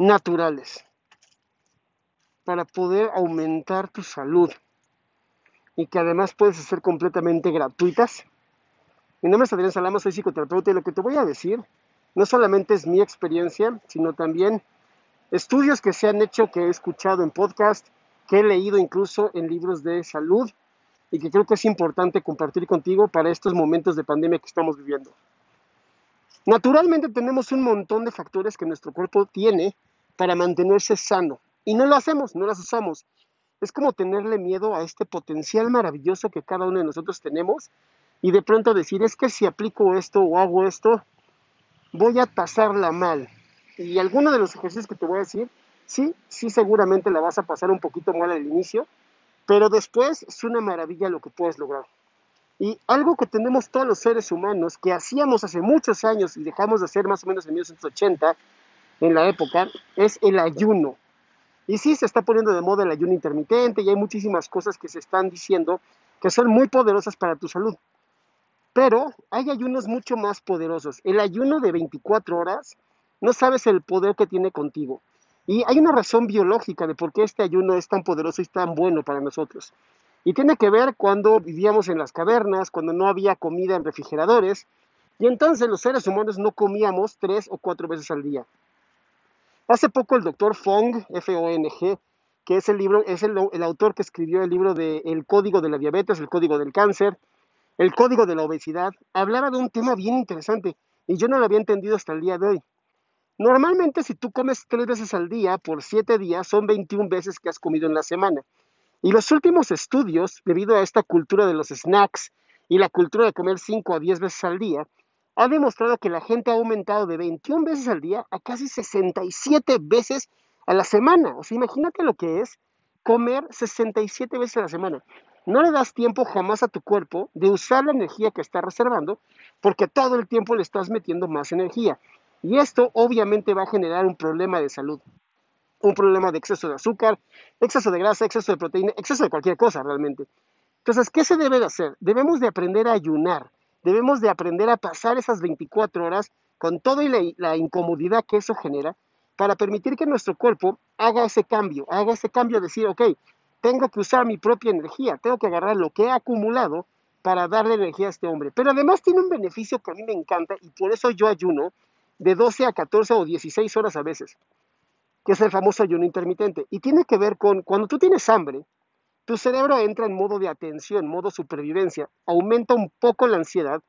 naturales para poder aumentar tu salud y que además puedes hacer completamente gratuitas. Mi nombre es Adrián Salama, soy psicoterapeuta y lo que te voy a decir no solamente es mi experiencia, sino también estudios que se han hecho, que he escuchado en podcast, que he leído incluso en libros de salud y que creo que es importante compartir contigo para estos momentos de pandemia que estamos viviendo. Naturalmente tenemos un montón de factores que nuestro cuerpo tiene para mantenerse sano. Y no lo hacemos, no las usamos. Es como tenerle miedo a este potencial maravilloso que cada uno de nosotros tenemos y de pronto decir, es que si aplico esto o hago esto, voy a pasarla mal. Y alguno de los ejercicios que te voy a decir, sí, sí seguramente la vas a pasar un poquito mal al inicio, pero después es una maravilla lo que puedes lograr. Y algo que tenemos todos los seres humanos, que hacíamos hace muchos años y dejamos de hacer más o menos en 1980, en la época es el ayuno. Y sí, se está poniendo de moda el ayuno intermitente y hay muchísimas cosas que se están diciendo que son muy poderosas para tu salud. Pero hay ayunos mucho más poderosos. El ayuno de 24 horas, no sabes el poder que tiene contigo. Y hay una razón biológica de por qué este ayuno es tan poderoso y tan bueno para nosotros. Y tiene que ver cuando vivíamos en las cavernas, cuando no había comida en refrigeradores, y entonces los seres humanos no comíamos tres o cuatro veces al día. Hace poco el doctor Fong, F-O-N-G, que es, el, libro, es el, autor que escribió el libro de El Código de la Diabetes, el Código del Cáncer, el Código de la Obesidad, hablaba de un tema bien interesante y yo no lo había entendido hasta el día de hoy. Normalmente si tú comes tres veces al día por siete días, son 21 veces que has comido en la semana. Y los últimos estudios, debido a esta cultura de los snacks y la cultura de comer 5 a 10 veces al día, ha demostrado que la gente ha aumentado de 21 veces al día a casi 67 veces a la semana. O sea, imagínate lo que es comer 67 veces a la semana. No le das tiempo jamás a tu cuerpo de usar la energía que está reservando porque todo el tiempo le estás metiendo más energía. Y esto obviamente va a generar un problema de salud. Un problema de exceso de azúcar, exceso de grasa, exceso de proteína, exceso de cualquier cosa realmente. Entonces, ¿qué se debe de hacer? Debemos de aprender a ayunar debemos de aprender a pasar esas 24 horas con toda la, la incomodidad que eso genera para permitir que nuestro cuerpo haga ese cambio, haga ese cambio de decir, ok, tengo que usar mi propia energía, tengo que agarrar lo que he acumulado para darle energía a este hombre. Pero además tiene un beneficio que a mí me encanta y por eso yo ayuno de 12 a 14 o 16 horas a veces, que es el famoso ayuno intermitente. Y tiene que ver con cuando tú tienes hambre, tu cerebro entra en modo de atención, modo supervivencia, aumenta un poco la ansiedad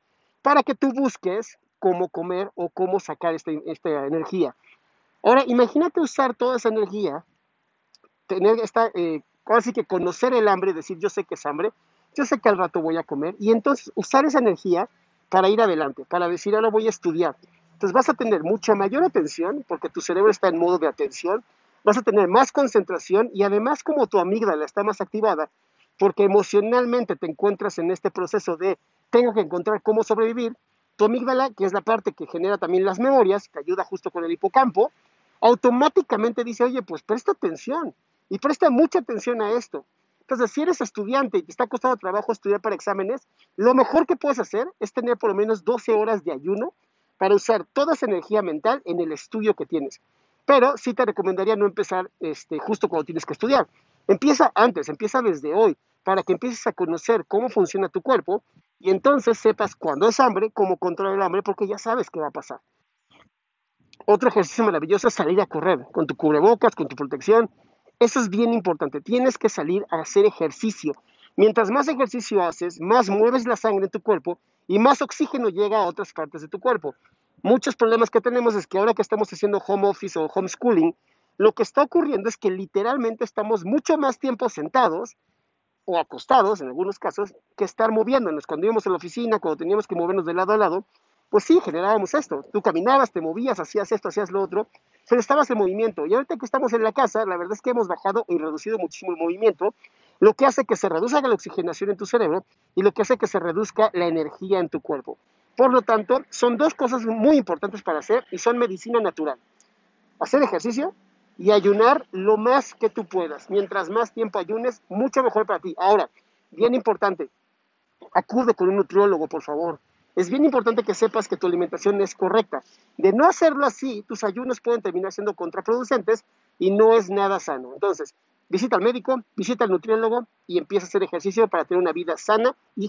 para que tú busques cómo comer o cómo sacar esta, esta energía. Ahora, imagínate usar toda esa energía, tener esta, eh, así que conocer el hambre, decir yo sé que es hambre, yo sé que al rato voy a comer, y entonces usar esa energía para ir adelante, para decir ahora voy a estudiar. Entonces vas a tener mucha mayor atención porque tu cerebro está en modo de atención, vas a tener más concentración y además como tu amígdala está más activada, porque emocionalmente te encuentras en este proceso de tengo que encontrar cómo sobrevivir, tu amígdala, que es la parte que genera también las memorias, que ayuda justo con el hipocampo, automáticamente dice, oye, pues presta atención y presta mucha atención a esto. Entonces, si eres estudiante y te está costando trabajo estudiar para exámenes, lo mejor que puedes hacer es tener por lo menos 12 horas de ayuno para usar toda esa energía mental en el estudio que tienes. Pero sí te recomendaría no empezar este, justo cuando tienes que estudiar. Empieza antes, empieza desde hoy, para que empieces a conocer cómo funciona tu cuerpo y entonces sepas cuándo es hambre, cómo controlar el hambre, porque ya sabes qué va a pasar. Otro ejercicio maravilloso es salir a correr con tu cubrebocas, con tu protección. Eso es bien importante. Tienes que salir a hacer ejercicio. Mientras más ejercicio haces, más mueves la sangre en tu cuerpo y más oxígeno llega a otras partes de tu cuerpo. Muchos problemas que tenemos es que ahora que estamos haciendo home office o homeschooling, lo que está ocurriendo es que literalmente estamos mucho más tiempo sentados o acostados, en algunos casos, que estar moviéndonos. Cuando íbamos a la oficina, cuando teníamos que movernos de lado a lado, pues sí, generábamos esto. Tú caminabas, te movías, hacías esto, hacías lo otro, pero estabas en movimiento. Y ahorita que estamos en la casa, la verdad es que hemos bajado y reducido muchísimo el movimiento, lo que hace que se reduzca la oxigenación en tu cerebro y lo que hace que se reduzca la energía en tu cuerpo. Por lo tanto, son dos cosas muy importantes para hacer y son medicina natural. Hacer ejercicio y ayunar lo más que tú puedas. Mientras más tiempo ayunes, mucho mejor para ti. Ahora, bien importante, acude con un nutriólogo, por favor. Es bien importante que sepas que tu alimentación es correcta. De no hacerlo así, tus ayunos pueden terminar siendo contraproducentes y no es nada sano. Entonces, visita al médico, visita al nutriólogo y empieza a hacer ejercicio para tener una vida sana y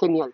génial